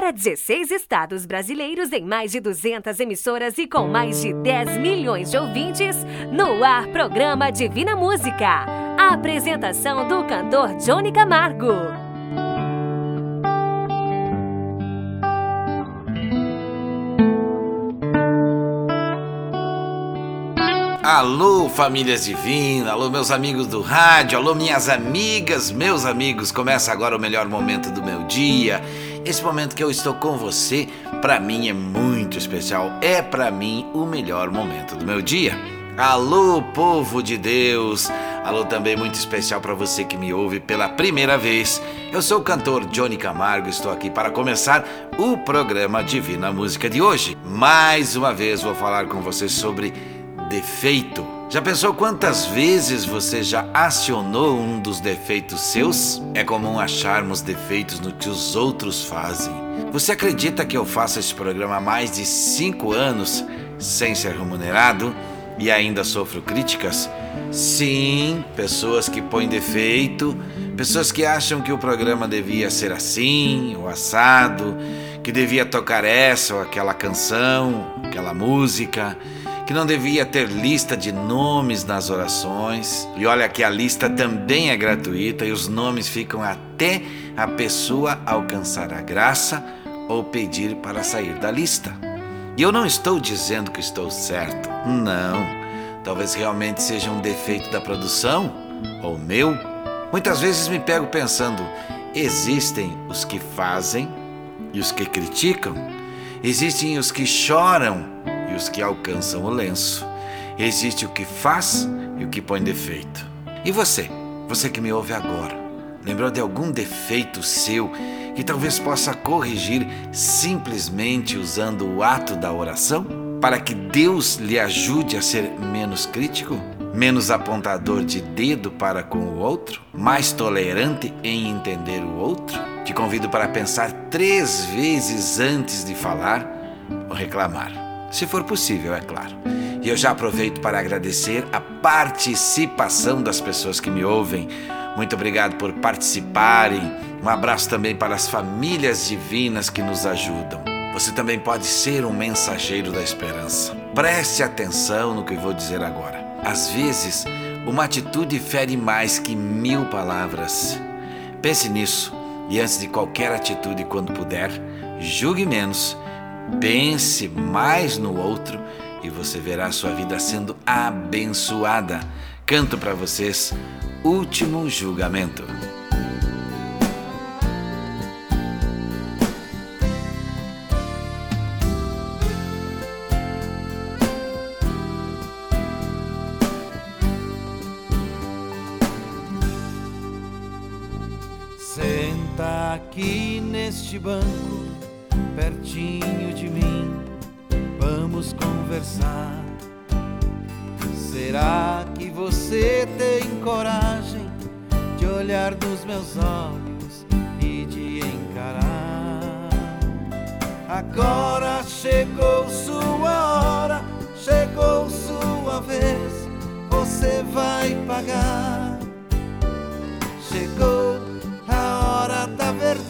Para 16 estados brasileiros em mais de 200 emissoras e com mais de 10 milhões de ouvintes, no ar programa Divina Música. A apresentação do cantor Johnny Camargo. Alô, famílias divinas, alô, meus amigos do rádio, alô, minhas amigas, meus amigos. Começa agora o melhor momento do meu dia. Esse momento que eu estou com você, para mim é muito especial. É para mim o melhor momento do meu dia. Alô, povo de Deus. Alô também muito especial para você que me ouve pela primeira vez. Eu sou o cantor Johnny Camargo, estou aqui para começar o programa Divina Música de hoje. Mais uma vez vou falar com você sobre defeito. Já pensou quantas vezes você já acionou um dos defeitos seus? É comum acharmos defeitos no que os outros fazem. Você acredita que eu faço esse programa há mais de cinco anos sem ser remunerado e ainda sofro críticas? Sim, pessoas que põem defeito, pessoas que acham que o programa devia ser assim ou assado, que devia tocar essa ou aquela canção, aquela música que não devia ter lista de nomes nas orações. E olha que a lista também é gratuita e os nomes ficam até a pessoa alcançar a graça ou pedir para sair da lista. E eu não estou dizendo que estou certo, não. Talvez realmente seja um defeito da produção ou meu. Muitas vezes me pego pensando: existem os que fazem e os que criticam, existem os que choram e os que alcançam o lenço. Existe o que faz e o que põe defeito. E você? Você que me ouve agora, lembrou de algum defeito seu que talvez possa corrigir simplesmente usando o ato da oração? Para que Deus lhe ajude a ser menos crítico? Menos apontador de dedo para com o outro? Mais tolerante em entender o outro? Te convido para pensar três vezes antes de falar ou reclamar se for possível, é claro. E eu já aproveito para agradecer a participação das pessoas que me ouvem. Muito obrigado por participarem. Um abraço também para as famílias divinas que nos ajudam. Você também pode ser um mensageiro da esperança. Preste atenção no que vou dizer agora. Às vezes, uma atitude fere mais que mil palavras. Pense nisso e, antes de qualquer atitude, quando puder, julgue menos Pense mais no outro e você verá sua vida sendo abençoada. Canto para vocês Último Julgamento. Senta aqui neste banco pertinho de mim, vamos conversar. Será que você tem coragem de olhar nos meus olhos e de encarar? Agora chegou sua hora, chegou sua vez, você vai pagar. Chegou a hora da verdade,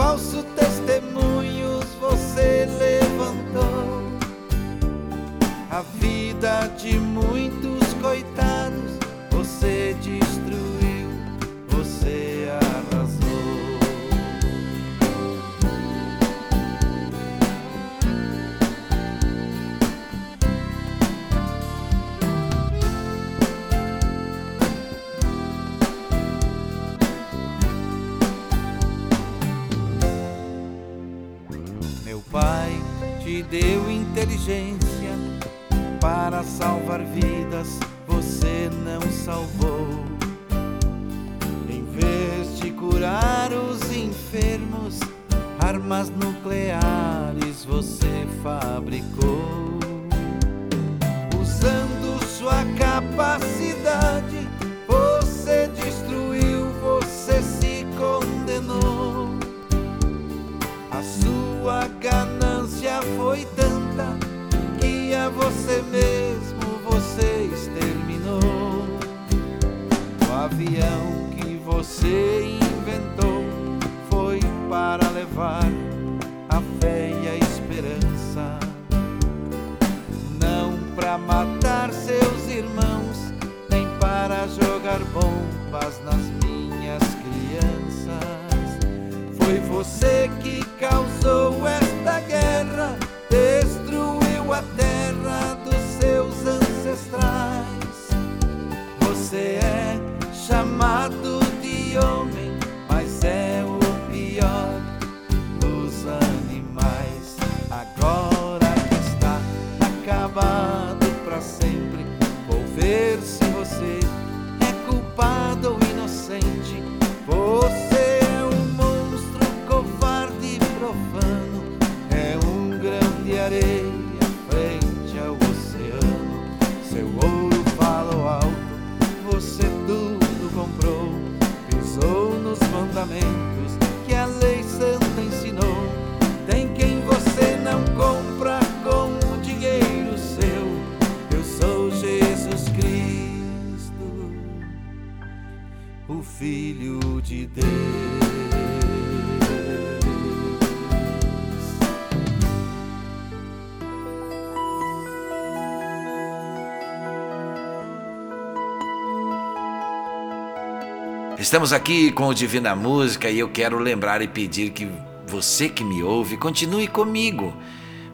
falso testemunhos você levantou. A vida de muitos coitados você destruiu, deu inteligência para salvar vidas, você não salvou. Em vez de curar os enfermos, armas nucleares você fabricou, usando sua capacidade. Estamos aqui com o Divina Música e eu quero lembrar e pedir que você que me ouve continue comigo.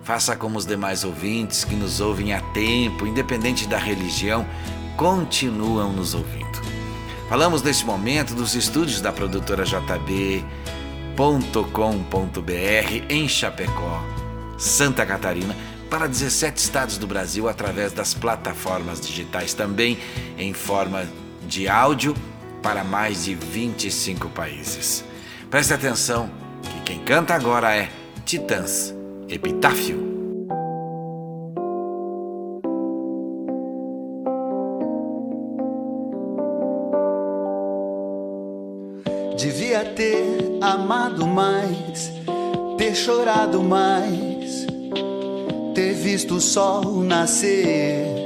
Faça como os demais ouvintes que nos ouvem há tempo, independente da religião, continuam nos ouvindo. Falamos neste momento dos estúdios da produtora JB.com.br em Chapecó, Santa Catarina, para 17 estados do Brasil através das plataformas digitais, também em forma de áudio para mais de 25 países. Preste atenção que quem canta agora é Titãs Epitáfio. Devia ter amado mais, ter chorado mais, ter visto o sol nascer.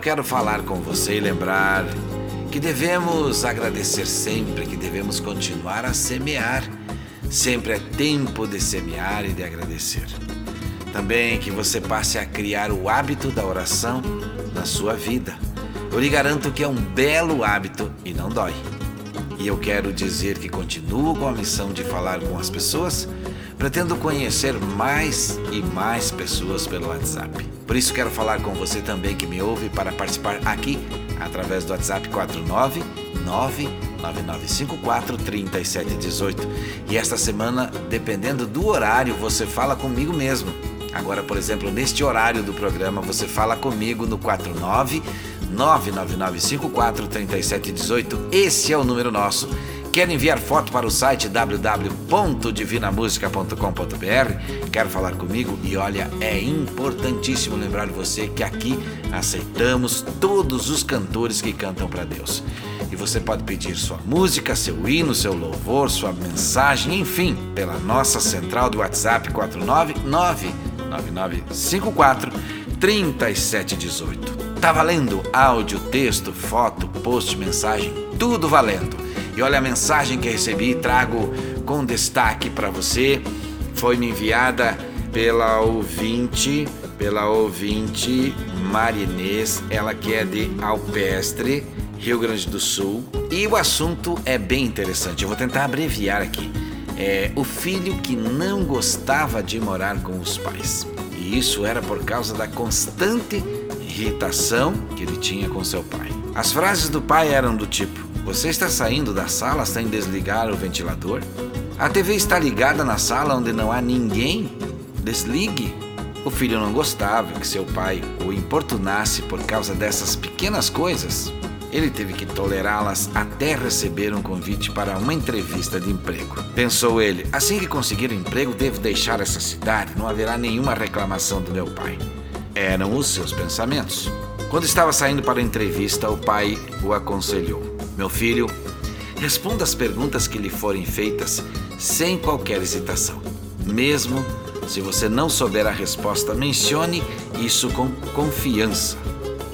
eu quero falar com você e lembrar que devemos agradecer sempre, que devemos continuar a semear. Sempre é tempo de semear e de agradecer. Também que você passe a criar o hábito da oração na sua vida. Eu lhe garanto que é um belo hábito e não dói. E eu quero dizer que continuo com a missão de falar com as pessoas. Pretendo conhecer mais e mais pessoas pelo WhatsApp. Por isso quero falar com você também que me ouve para participar aqui através do WhatsApp 99954 3718. E esta semana, dependendo do horário, você fala comigo mesmo. Agora, por exemplo, neste horário do programa, você fala comigo no 49 99954 3718. Esse é o número nosso. Quer enviar foto para o site www.divinamusica.com.br? Quer falar comigo? E olha, é importantíssimo lembrar você que aqui aceitamos todos os cantores que cantam para Deus. E você pode pedir sua música, seu hino, seu louvor, sua mensagem, enfim, pela nossa central do WhatsApp 499 9954 3718. Tá valendo áudio, texto, foto, post, mensagem, tudo valendo. E olha a mensagem que recebi, trago com destaque para você. Foi me enviada pela ouvinte, pela ouvinte Marinês, ela que é de Alpestre, Rio Grande do Sul. E o assunto é bem interessante. Eu vou tentar abreviar aqui. É o filho que não gostava de morar com os pais. E isso era por causa da constante irritação que ele tinha com seu pai. As frases do pai eram do tipo: você está saindo da sala sem desligar o ventilador? A TV está ligada na sala onde não há ninguém? Desligue. O filho não gostava que seu pai o importunasse por causa dessas pequenas coisas. Ele teve que tolerá-las até receber um convite para uma entrevista de emprego. Pensou ele: assim que conseguir um emprego, devo deixar essa cidade, não haverá nenhuma reclamação do meu pai. Eram os seus pensamentos. Quando estava saindo para a entrevista, o pai o aconselhou: meu filho, responda as perguntas que lhe forem feitas sem qualquer hesitação. Mesmo se você não souber a resposta, mencione isso com confiança.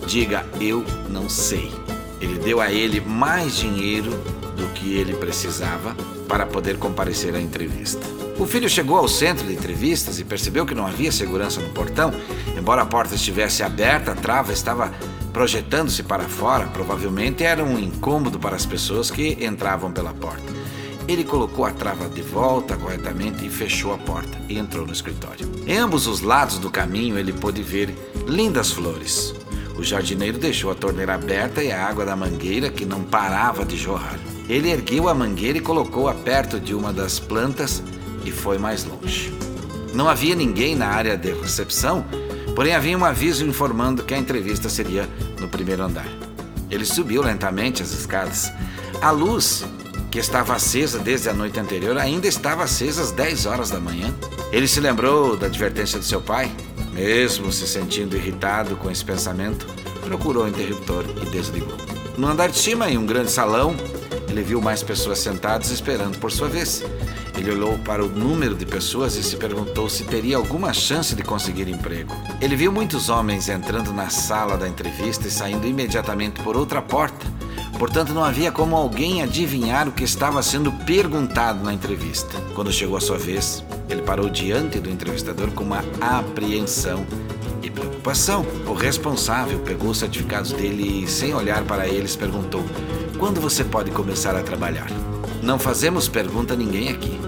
Diga: Eu não sei. Ele deu a ele mais dinheiro do que ele precisava para poder comparecer à entrevista. O filho chegou ao centro de entrevistas e percebeu que não havia segurança no portão. Embora a porta estivesse aberta, a trava estava projetando-se para fora, provavelmente era um incômodo para as pessoas que entravam pela porta. Ele colocou a trava de volta corretamente e fechou a porta e entrou no escritório. Em ambos os lados do caminho ele pôde ver lindas flores. O jardineiro deixou a torneira aberta e a água da mangueira que não parava de jorrar. Ele ergueu a mangueira e colocou-a perto de uma das plantas e foi mais longe. Não havia ninguém na área de recepção Porém, havia um aviso informando que a entrevista seria no primeiro andar. Ele subiu lentamente as escadas. A luz, que estava acesa desde a noite anterior, ainda estava acesa às 10 horas da manhã. Ele se lembrou da advertência de seu pai. Mesmo se sentindo irritado com esse pensamento, procurou o interruptor e desligou. No andar de cima, em um grande salão, ele viu mais pessoas sentadas esperando por sua vez. Ele olhou para o número de pessoas e se perguntou se teria alguma chance de conseguir emprego. Ele viu muitos homens entrando na sala da entrevista e saindo imediatamente por outra porta. Portanto, não havia como alguém adivinhar o que estava sendo perguntado na entrevista. Quando chegou a sua vez, ele parou diante do entrevistador com uma apreensão e preocupação. O responsável pegou os certificados dele e, sem olhar para eles, perguntou: Quando você pode começar a trabalhar? Não fazemos pergunta a ninguém aqui,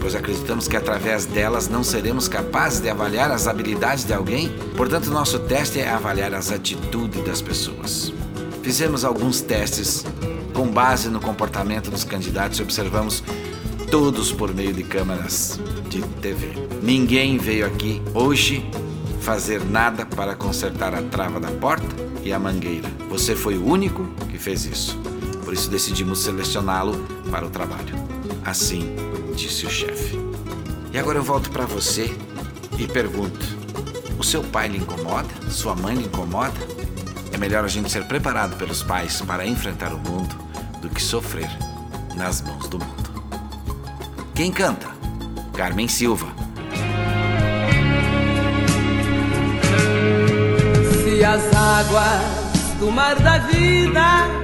pois acreditamos que através delas não seremos capazes de avaliar as habilidades de alguém, portanto, nosso teste é avaliar as atitudes das pessoas. Fizemos alguns testes com base no comportamento dos candidatos e observamos todos por meio de câmeras de TV. Ninguém veio aqui hoje fazer nada para consertar a trava da porta e a mangueira. Você foi o único que fez isso. Por isso decidimos selecioná-lo para o trabalho. Assim disse o chefe. E agora eu volto para você e pergunto: o seu pai lhe incomoda? Sua mãe lhe incomoda? É melhor a gente ser preparado pelos pais para enfrentar o mundo do que sofrer nas mãos do mundo. Quem canta? Carmen Silva. Se as águas do mar da vida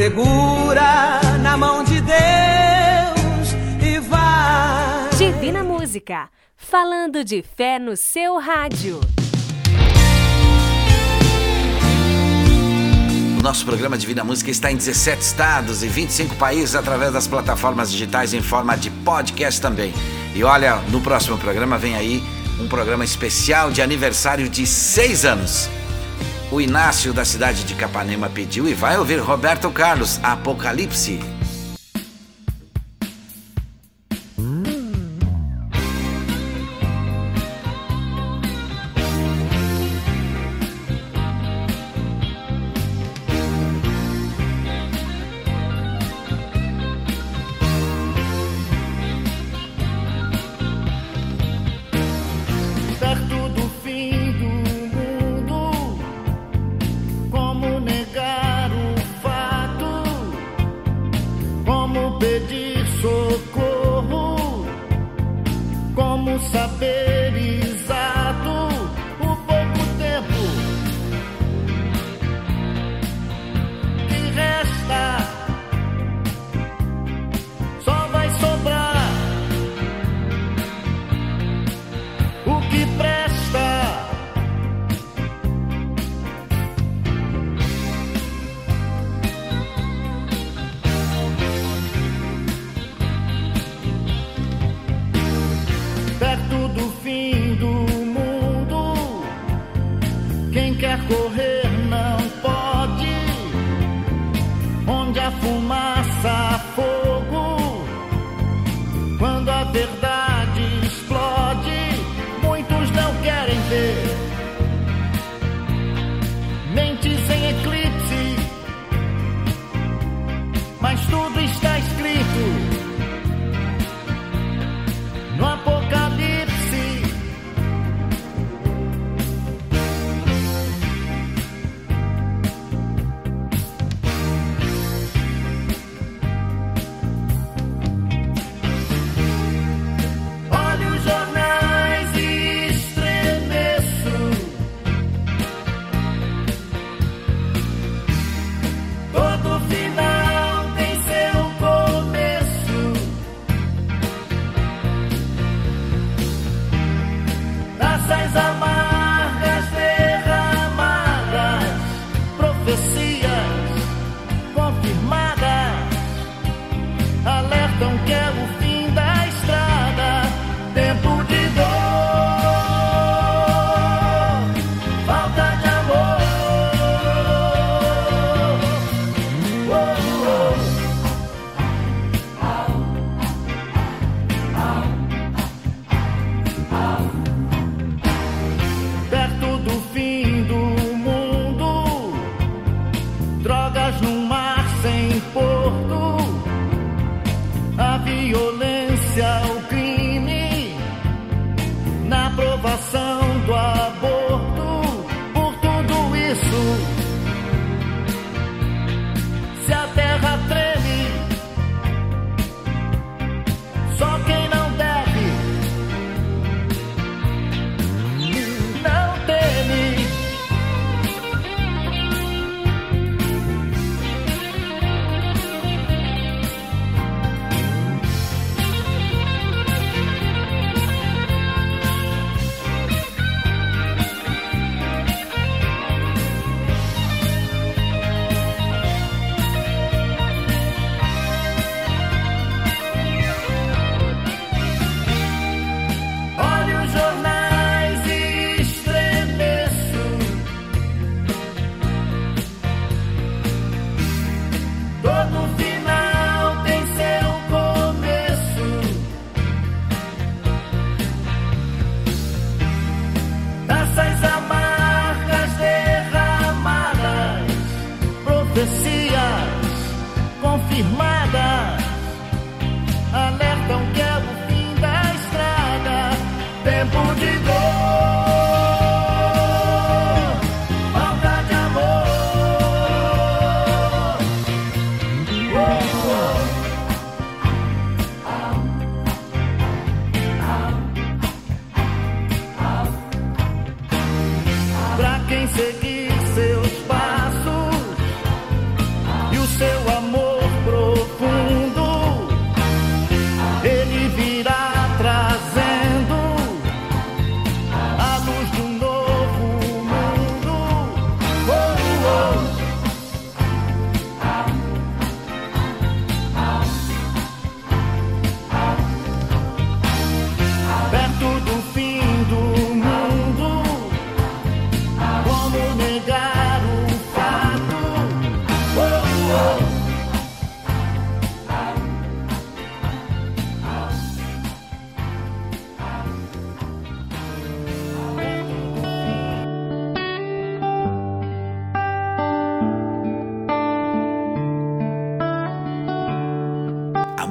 Segura na mão de Deus e vai. Divina Música, falando de fé no seu rádio. O nosso programa Divina Música está em 17 estados e 25 países através das plataformas digitais em forma de podcast também. E olha, no próximo programa vem aí um programa especial de aniversário de seis anos. O Inácio da cidade de Capanema pediu e vai ouvir Roberto Carlos, Apocalipse.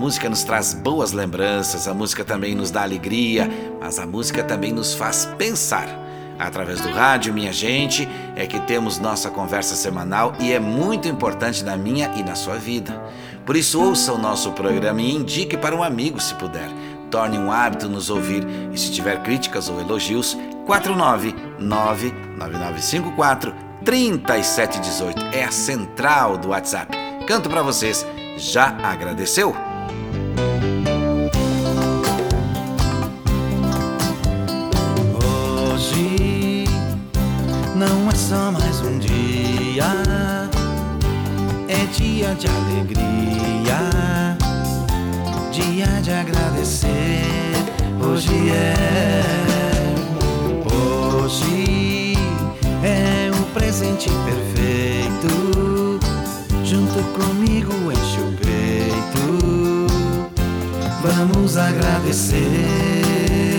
Música nos traz boas lembranças, a música também nos dá alegria, mas a música também nos faz pensar. Através do rádio, minha gente, é que temos nossa conversa semanal e é muito importante na minha e na sua vida. Por isso, ouça o nosso programa e indique para um amigo se puder. Torne um hábito nos ouvir e se tiver críticas ou elogios, 499-9954 3718 é a central do WhatsApp. Canto para vocês. Já agradeceu? Não é só mais um dia, é dia de alegria, dia de agradecer. Hoje é, hoje é um presente perfeito. Junto comigo enche o peito, vamos agradecer.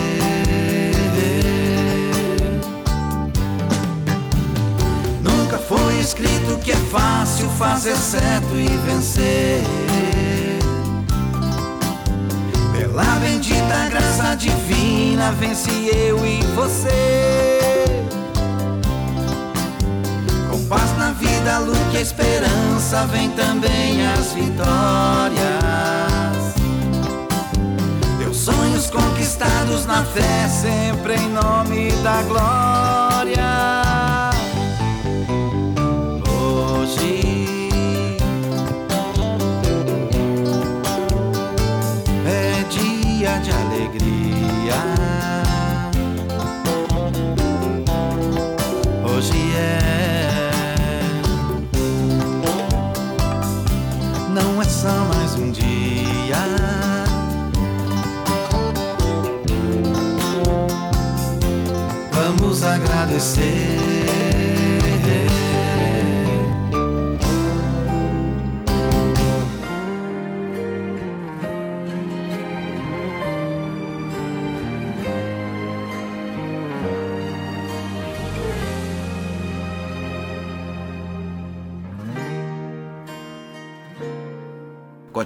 Escrito que é fácil fazer certo e vencer. Pela bendita graça divina, vence eu e você. Com paz na vida, luz e esperança, vem também as vitórias. Teus sonhos conquistados na fé, sempre em nome da glória.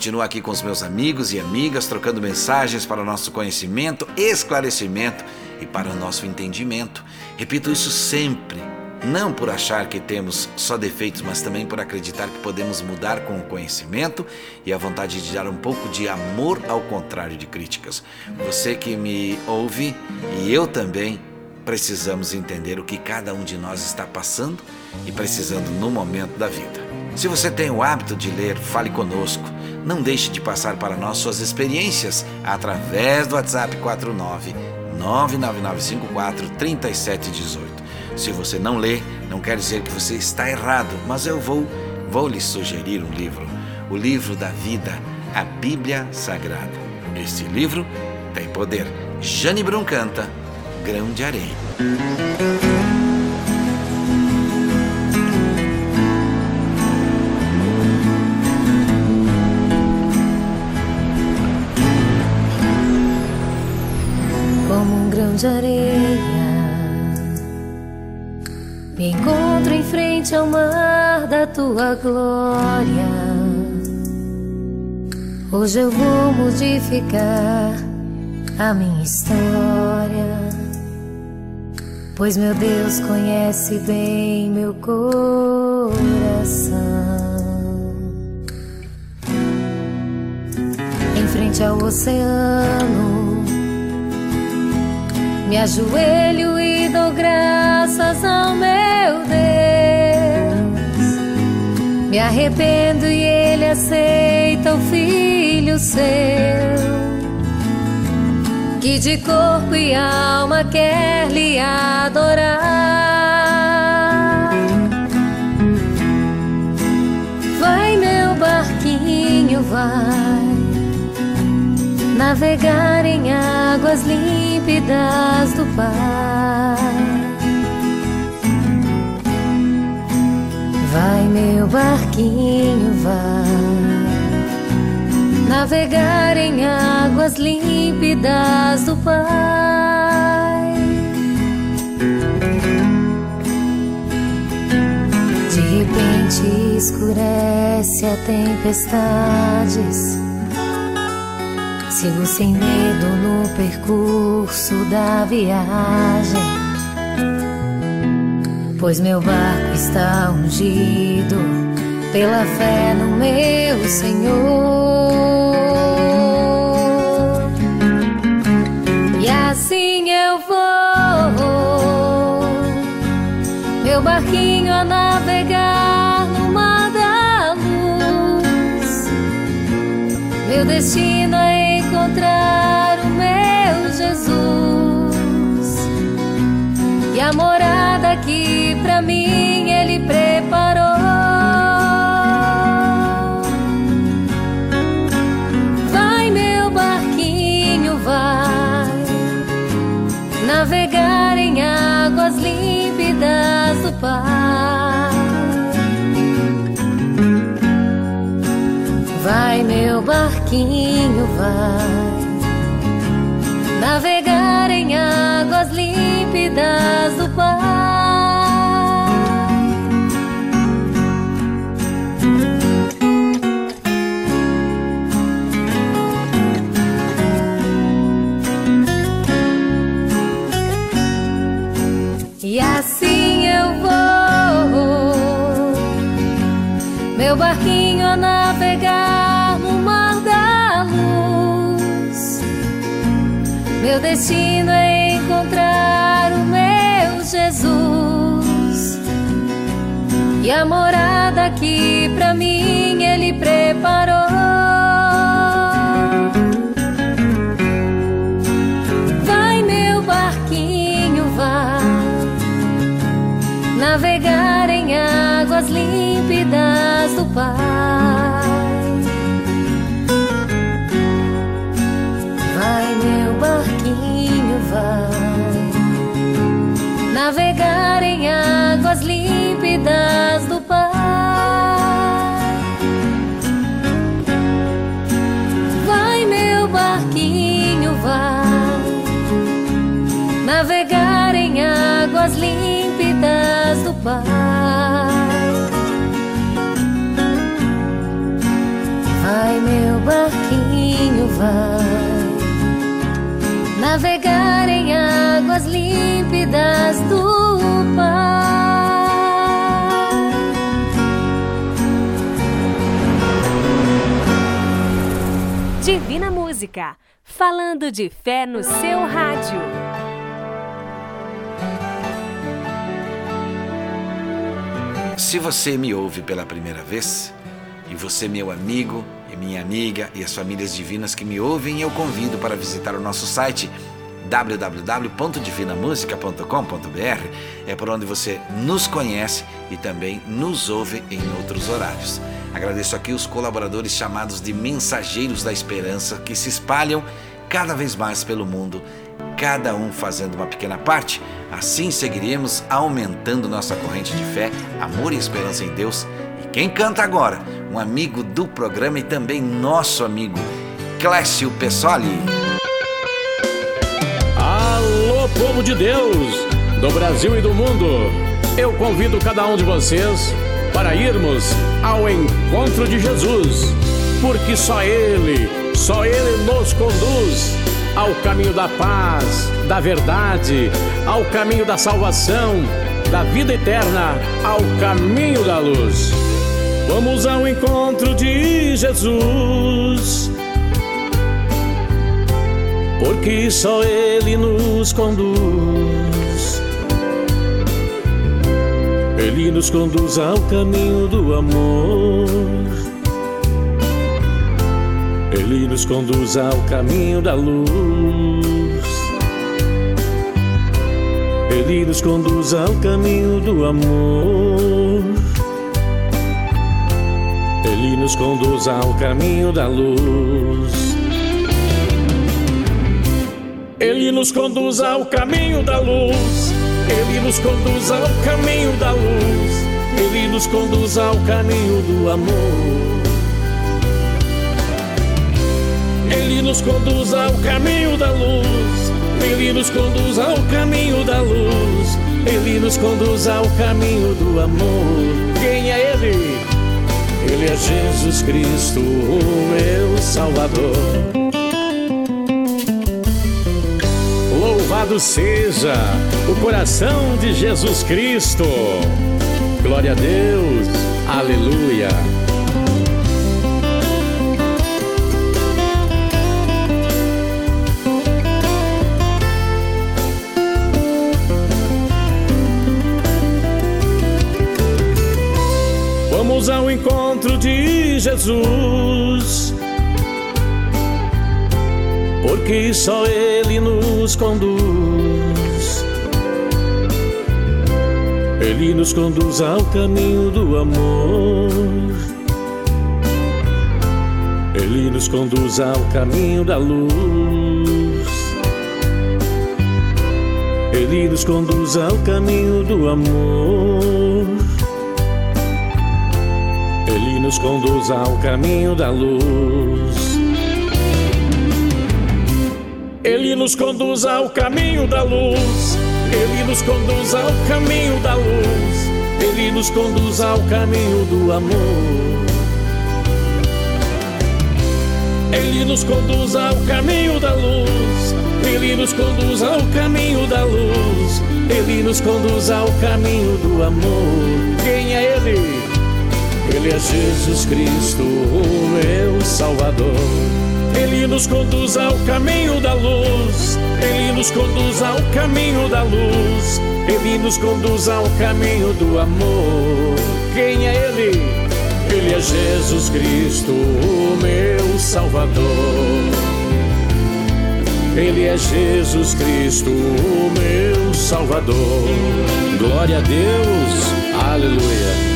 Continuo aqui com os meus amigos e amigas, trocando mensagens para o nosso conhecimento, esclarecimento e para o nosso entendimento. Repito isso sempre, não por achar que temos só defeitos, mas também por acreditar que podemos mudar com o conhecimento e a vontade de dar um pouco de amor ao contrário de críticas. Você que me ouve e eu também precisamos entender o que cada um de nós está passando e precisando no momento da vida. Se você tem o hábito de ler, fale conosco. Não deixe de passar para nós suas experiências através do WhatsApp 49 99954 3718. Se você não lê, não quer dizer que você está errado, mas eu vou vou lhe sugerir um livro, o livro da vida, a Bíblia Sagrada. Este livro tem poder. Jane Brum canta Grão de Areia. de areia. Me encontro em frente ao mar da tua glória. Hoje eu vou modificar a minha história. Pois meu Deus conhece bem meu coração. Em frente ao oceano me ajoelho e dou graças ao meu Deus. Me arrependo e Ele aceita o filho seu que de corpo e alma quer lhe adorar. Vai, meu barquinho, vai navegar em águas límpidas do Pai. Vai, meu barquinho, vai navegar em águas límpidas do Pai. De repente escurece a tempestades. Sigo sem medo no percurso da viagem. Pois meu barco está ungido pela fé no meu Senhor. Que pra mim ele preparou. Vai, meu barquinho, vai navegar em águas límpidas do Pai. Vai, meu barquinho, vai navegar em águas límpidas do Pai. Destino é encontrar o meu Jesus. E a morada que pra mim ele preparou. Vai, meu barquinho, vai navegar em águas límpidas do Pai. Vai navegar em águas límpidas do Pai. Divina Música, falando de fé no seu rádio. Se você me ouve pela primeira vez, e você, meu amigo minha amiga e as famílias divinas que me ouvem, eu convido para visitar o nosso site www.divinamusica.com.br. É por onde você nos conhece e também nos ouve em outros horários. Agradeço aqui os colaboradores chamados de Mensageiros da Esperança que se espalham cada vez mais pelo mundo, cada um fazendo uma pequena parte. Assim seguiremos aumentando nossa corrente de fé, amor e esperança em Deus. E quem canta agora? Um amigo do programa e também nosso amigo, Clécio Pessoli. Alô, povo de Deus! do Brasil e do mundo, eu convido cada um de vocês para irmos ao encontro de Jesus, porque só Ele, só Ele nos conduz ao caminho da paz, da verdade, ao caminho da salvação, da vida eterna, ao caminho da luz. Vamos ao encontro de Jesus, porque só Ele nos conduz. Ele nos conduz ao caminho do amor. Ele nos conduz ao caminho da luz. Ele nos conduz ao caminho do amor. Ele nos conduz ao caminho da luz. Ele nos conduz ao caminho da luz. Ele nos conduz ao caminho da luz. Ele nos conduz ao caminho do amor. Ele nos conduz ao caminho da luz. Ele nos conduz ao caminho da luz. Ele nos conduz ao caminho do amor. Quem é Ele? Ele é Jesus Cristo, o meu Salvador. Louvado seja o coração de Jesus Cristo. Glória a Deus. Aleluia. De Jesus, porque só Ele nos conduz. Ele nos conduz ao caminho do amor. Ele nos conduz ao caminho da luz. Ele nos conduz ao caminho do amor. Nos conduz ao caminho da luz. Ele nos conduz ao caminho da luz. Ele nos conduz ao caminho da luz. Ele nos conduz ao caminho do amor. Ele nos conduz ao caminho da luz. Ele nos conduz ao caminho da luz. Ele nos conduz ao caminho do amor. Quem é Ele? Ele é Jesus Cristo, o meu Salvador. Ele nos conduz ao caminho da luz. Ele nos conduz ao caminho da luz. Ele nos conduz ao caminho do amor. Quem é Ele? Ele é Jesus Cristo, o meu Salvador. Ele é Jesus Cristo, o meu Salvador. Glória a Deus, aleluia.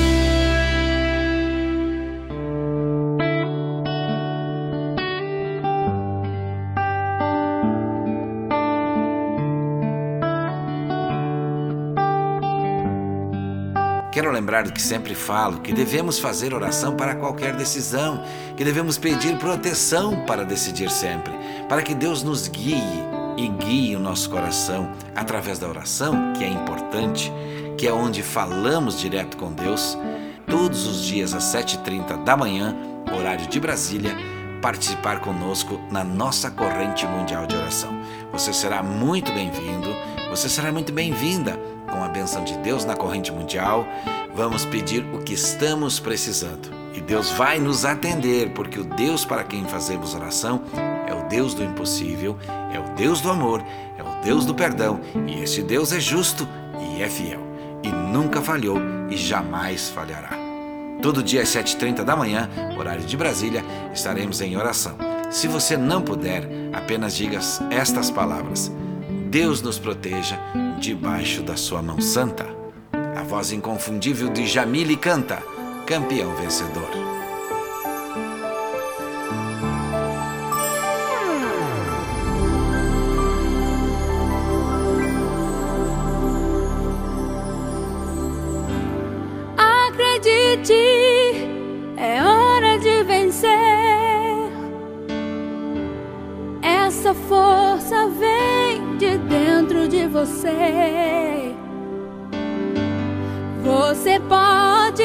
Quero lembrar do que sempre falo, que devemos fazer oração para qualquer decisão, que devemos pedir proteção para decidir sempre, para que Deus nos guie e guie o nosso coração através da oração, que é importante, que é onde falamos direto com Deus, todos os dias às 7h30 da manhã, horário de Brasília, participar conosco na nossa corrente mundial de oração. Você será muito bem-vindo, você será muito bem-vinda a benção de Deus na corrente mundial. Vamos pedir o que estamos precisando. E Deus vai nos atender, porque o Deus para quem fazemos oração é o Deus do impossível, é o Deus do amor, é o Deus do perdão, e esse Deus é justo e é fiel, e nunca falhou e jamais falhará. Todo dia às 7h30 da manhã, horário de Brasília, estaremos em oração. Se você não puder, apenas diga estas palavras: Deus nos proteja debaixo da sua mão santa. A voz inconfundível de Jamile canta, campeão vencedor. Acredite, é hora de vencer. Essa força vem você. Você pode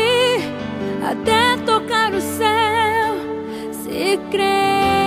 até tocar o céu se crer.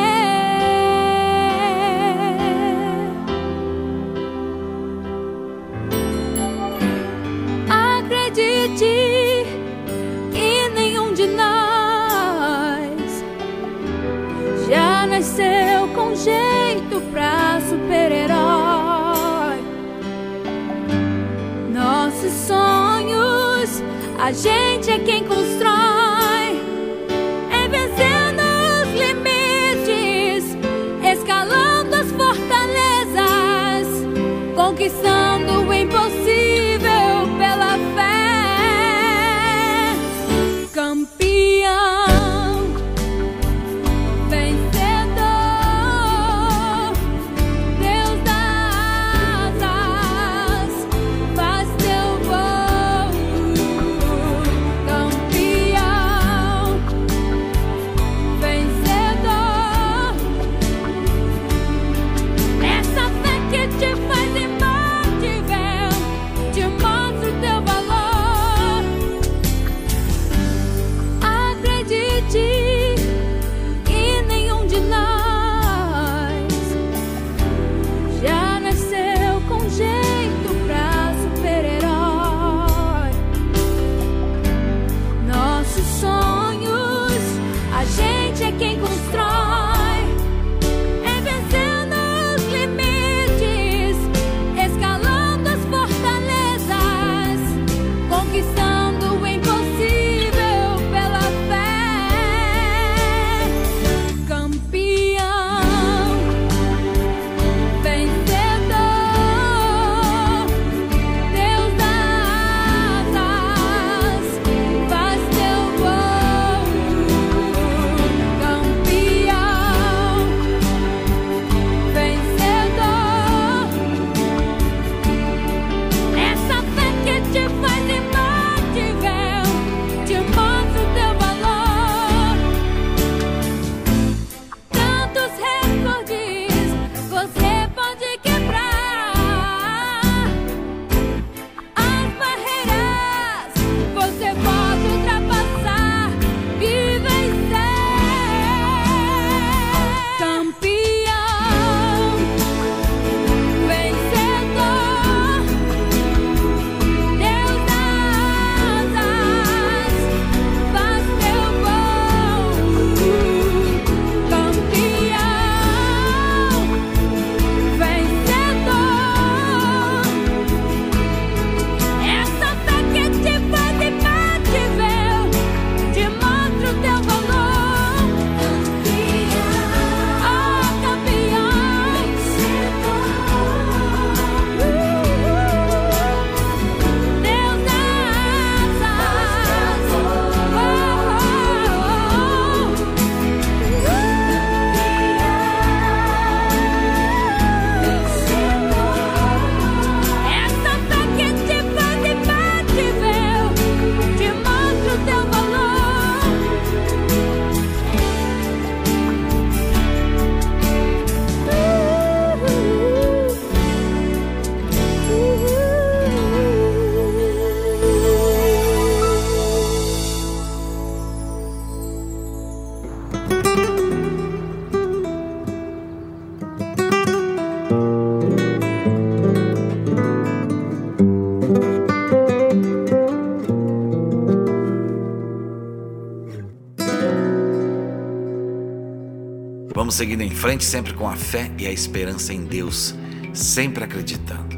Seguindo em frente sempre com a fé e a esperança em Deus, sempre acreditando.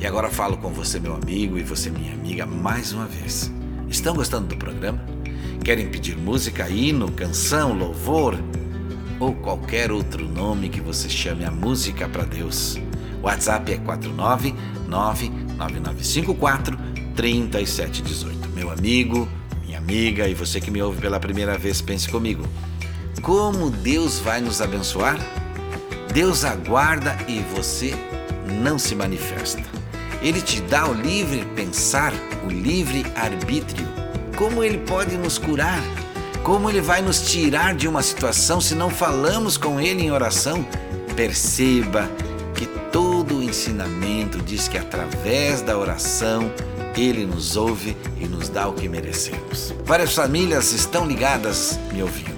E agora falo com você, meu amigo, e você, minha amiga, mais uma vez. Estão gostando do programa? Querem pedir música, hino, canção, louvor ou qualquer outro nome que você chame a música para Deus? WhatsApp é 4999954 3718. Meu amigo, minha amiga e você que me ouve pela primeira vez, pense comigo. Como Deus vai nos abençoar? Deus aguarda e você não se manifesta. Ele te dá o livre pensar, o livre arbítrio. Como ele pode nos curar? Como ele vai nos tirar de uma situação se não falamos com ele em oração? Perceba que todo o ensinamento diz que através da oração Ele nos ouve e nos dá o que merecemos. Várias famílias estão ligadas me ouvindo.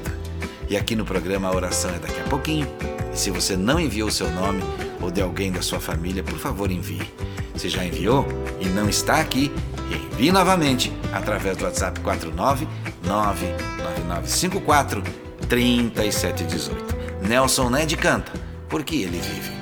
E aqui no programa a oração é daqui a pouquinho. E se você não enviou o seu nome ou de alguém da sua família, por favor envie. Se já enviou e não está aqui, envie novamente através do WhatsApp 49 99954 3718. Nelson Ned canta, porque ele vive.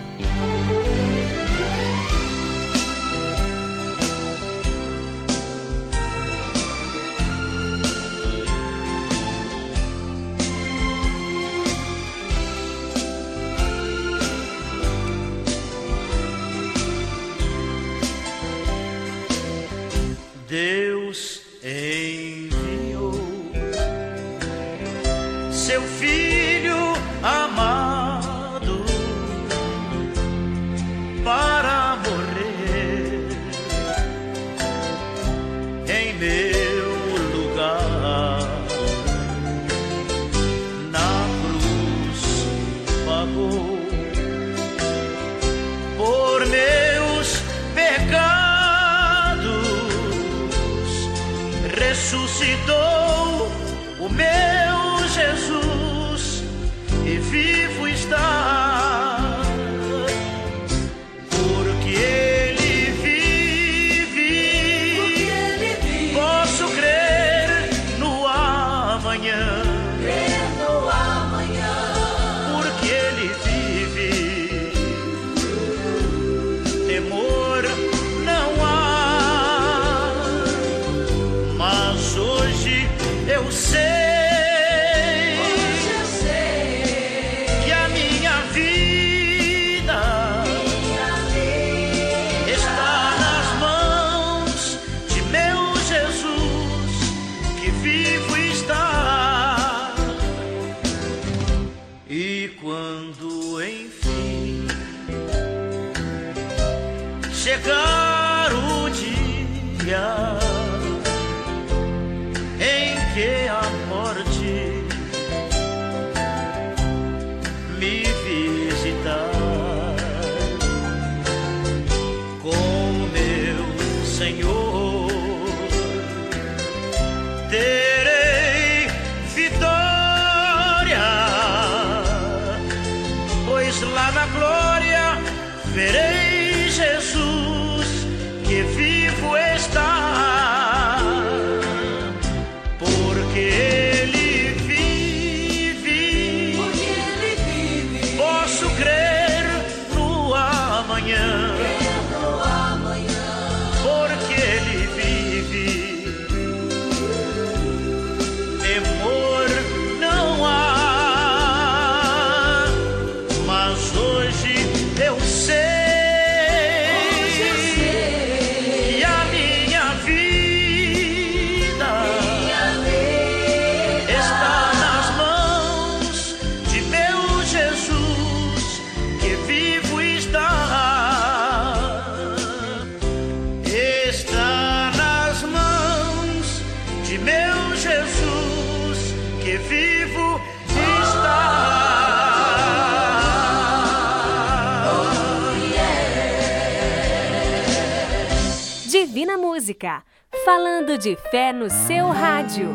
Divina Música, falando de fé no seu rádio.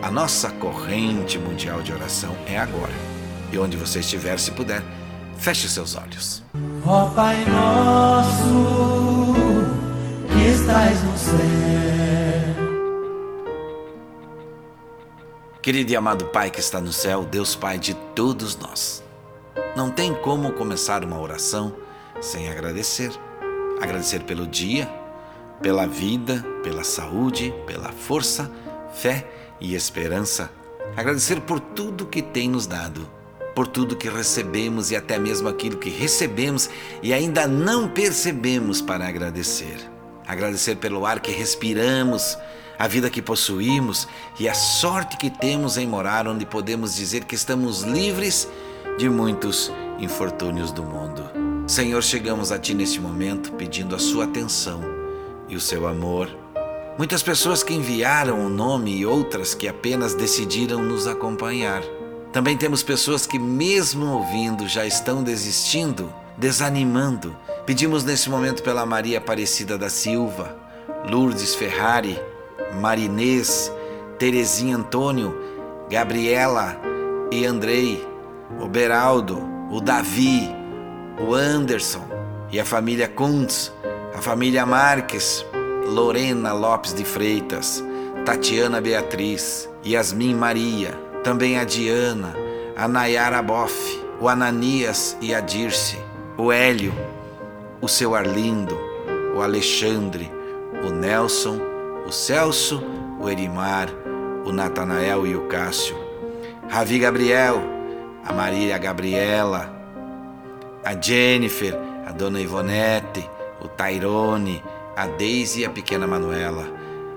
A nossa corrente mundial de oração é agora. E onde você estiver, se puder, feche seus olhos. Ó Pai nosso, que estás no céu. Querido e amado Pai que está no céu, Deus Pai de todos nós. Não tem como começar uma oração sem agradecer. Agradecer pelo dia, pela vida, pela saúde, pela força, fé e esperança. Agradecer por tudo que tem nos dado, por tudo que recebemos e até mesmo aquilo que recebemos e ainda não percebemos para agradecer. Agradecer pelo ar que respiramos, a vida que possuímos e a sorte que temos em morar onde podemos dizer que estamos livres de muitos infortúnios do mundo. Senhor, chegamos a Ti neste momento pedindo a Sua atenção e o Seu amor. Muitas pessoas que enviaram o nome e outras que apenas decidiram nos acompanhar. Também temos pessoas que, mesmo ouvindo, já estão desistindo, desanimando. Pedimos nesse momento pela Maria Aparecida da Silva, Lourdes Ferrari, Marinês, Terezinha Antônio, Gabriela e Andrei, o Beraldo, o Davi, o Anderson e a família Kuntz, a família Marques, Lorena Lopes de Freitas, Tatiana Beatriz, Yasmin Maria, também a Diana, a Nayara Boff, o Ananias e a Dirce, o Hélio, o seu Arlindo, o Alexandre, o Nelson, o Celso, o Erimar, o Natanael e o Cássio, Ravi Gabriel, a Maria Gabriela, a Jennifer, a Dona Ivonete, o Tairone, a Deise e a pequena Manuela,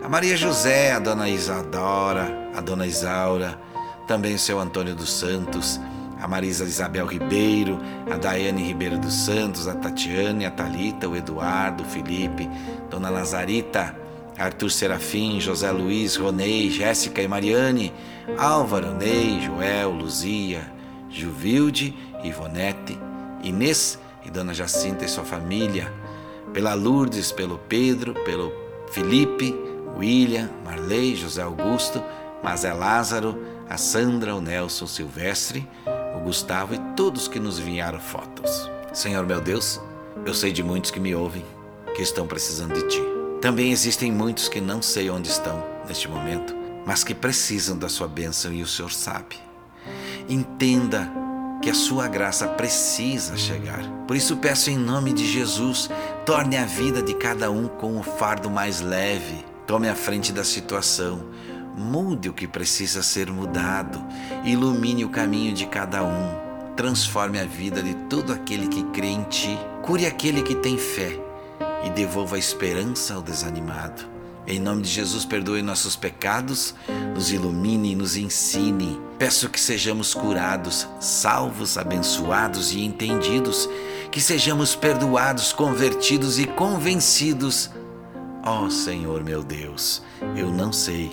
a Maria José, a dona Isadora, a dona Isaura, também o seu Antônio dos Santos, a Marisa Isabel Ribeiro, a Daiane Ribeiro dos Santos, a Tatiane, a Talita, o Eduardo, o Felipe, Dona Lazarita, Arthur Serafim, José Luiz, Ronei, Jéssica e Mariane, Álvaro, Ney, Joel, Luzia, Juvilde, Ivonete, Inês e Dona Jacinta e sua família, pela Lourdes, pelo Pedro, pelo Felipe, William, Marley, José Augusto, Mazé Lázaro, a Sandra, o Nelson Silvestre, o Gustavo e todos que nos enviaram fotos. Senhor meu Deus, eu sei de muitos que me ouvem, que estão precisando de Ti. Também existem muitos que não sei onde estão neste momento, mas que precisam da Sua bênção e o Senhor sabe. Entenda que a Sua graça precisa chegar. Por isso peço em nome de Jesus, torne a vida de cada um com o fardo mais leve. Tome a frente da situação, mude o que precisa ser mudado, ilumine o caminho de cada um, transforme a vida de todo aquele que crê em Ti, cure aquele que tem fé e devolva a esperança ao desanimado. Em nome de Jesus, perdoe nossos pecados, nos ilumine nos ensine. Peço que sejamos curados, salvos, abençoados e entendidos, que sejamos perdoados, convertidos e convencidos Ó oh, Senhor meu Deus, eu não sei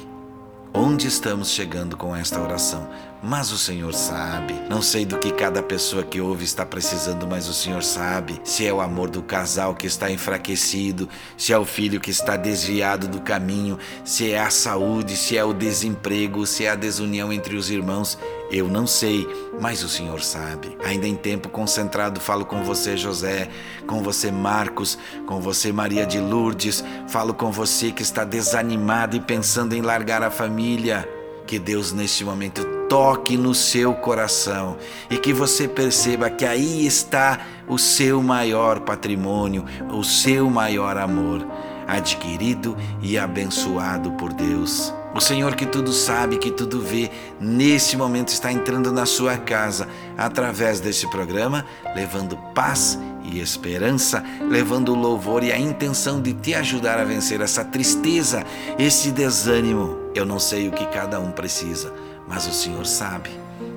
onde estamos chegando com esta oração, mas o Senhor sabe. Não sei do que cada pessoa que ouve está precisando, mas o Senhor sabe. Se é o amor do casal que está enfraquecido, se é o filho que está desviado do caminho, se é a saúde, se é o desemprego, se é a desunião entre os irmãos. Eu não sei, mas o Senhor sabe. Ainda em tempo concentrado, falo com você, José, com você, Marcos, com você, Maria de Lourdes, falo com você que está desanimado e pensando em largar a família. Que Deus, neste momento, toque no seu coração e que você perceba que aí está o seu maior patrimônio, o seu maior amor, adquirido e abençoado por Deus. O Senhor que tudo sabe, que tudo vê, nesse momento está entrando na sua casa através desse programa, levando paz e esperança, levando louvor e a intenção de te ajudar a vencer essa tristeza, esse desânimo. Eu não sei o que cada um precisa, mas o Senhor sabe.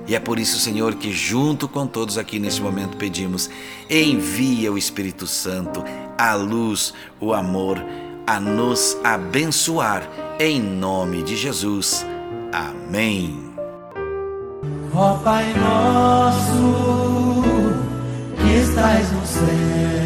E é por isso, Senhor, que junto com todos aqui nesse momento pedimos: envia o Espírito Santo, a luz, o amor, a nos abençoar, em nome de Jesus. Amém. Ó Pai nosso, que estás no céu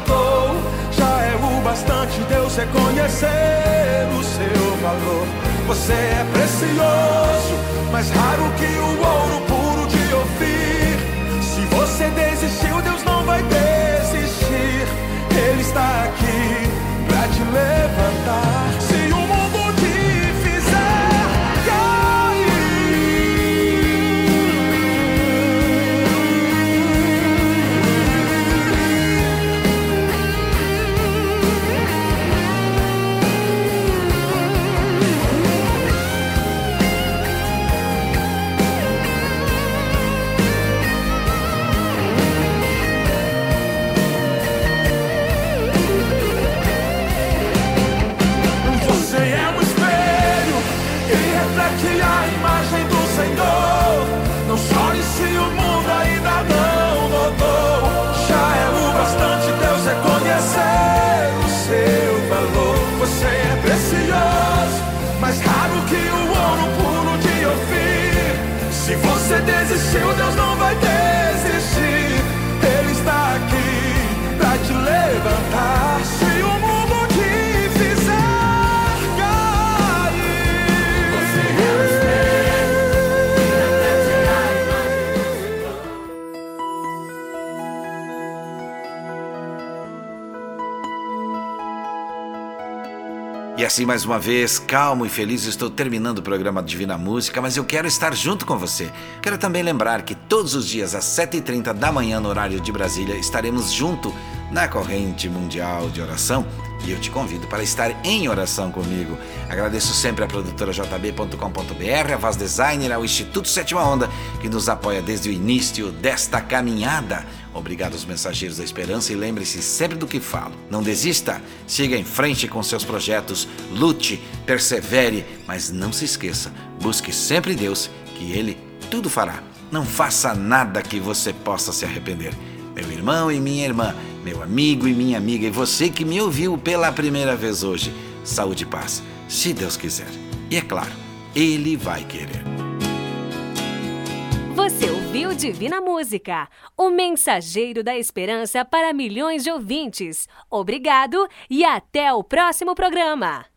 Deus reconhecer o seu valor. Você é precioso, mais raro que o ouro puro de Ofir. Se você desistiu, Deus não vai desistir. Ele está aqui pra te levantar. Reflete a imagem assim, mais uma vez, calmo e feliz, estou terminando o programa Divina Música, mas eu quero estar junto com você. Quero também lembrar que todos os dias, às 7h30 da manhã, no horário de Brasília, estaremos junto na corrente mundial de oração e eu te convido para estar em oração comigo. Agradeço sempre à produtora jb.com.br, a Vaz Designer, ao Instituto Sétima Onda, que nos apoia desde o início desta caminhada. Obrigado aos mensageiros da esperança e lembre-se sempre do que falo. Não desista, siga em frente com seus projetos, lute, persevere, mas não se esqueça, busque sempre Deus, que Ele tudo fará. Não faça nada que você possa se arrepender. Meu irmão e minha irmã, meu amigo e minha amiga, e você que me ouviu pela primeira vez hoje, saúde e paz, se Deus quiser. E é claro, Ele vai querer. Você ouviu Divina Música, o mensageiro da esperança para milhões de ouvintes. Obrigado e até o próximo programa.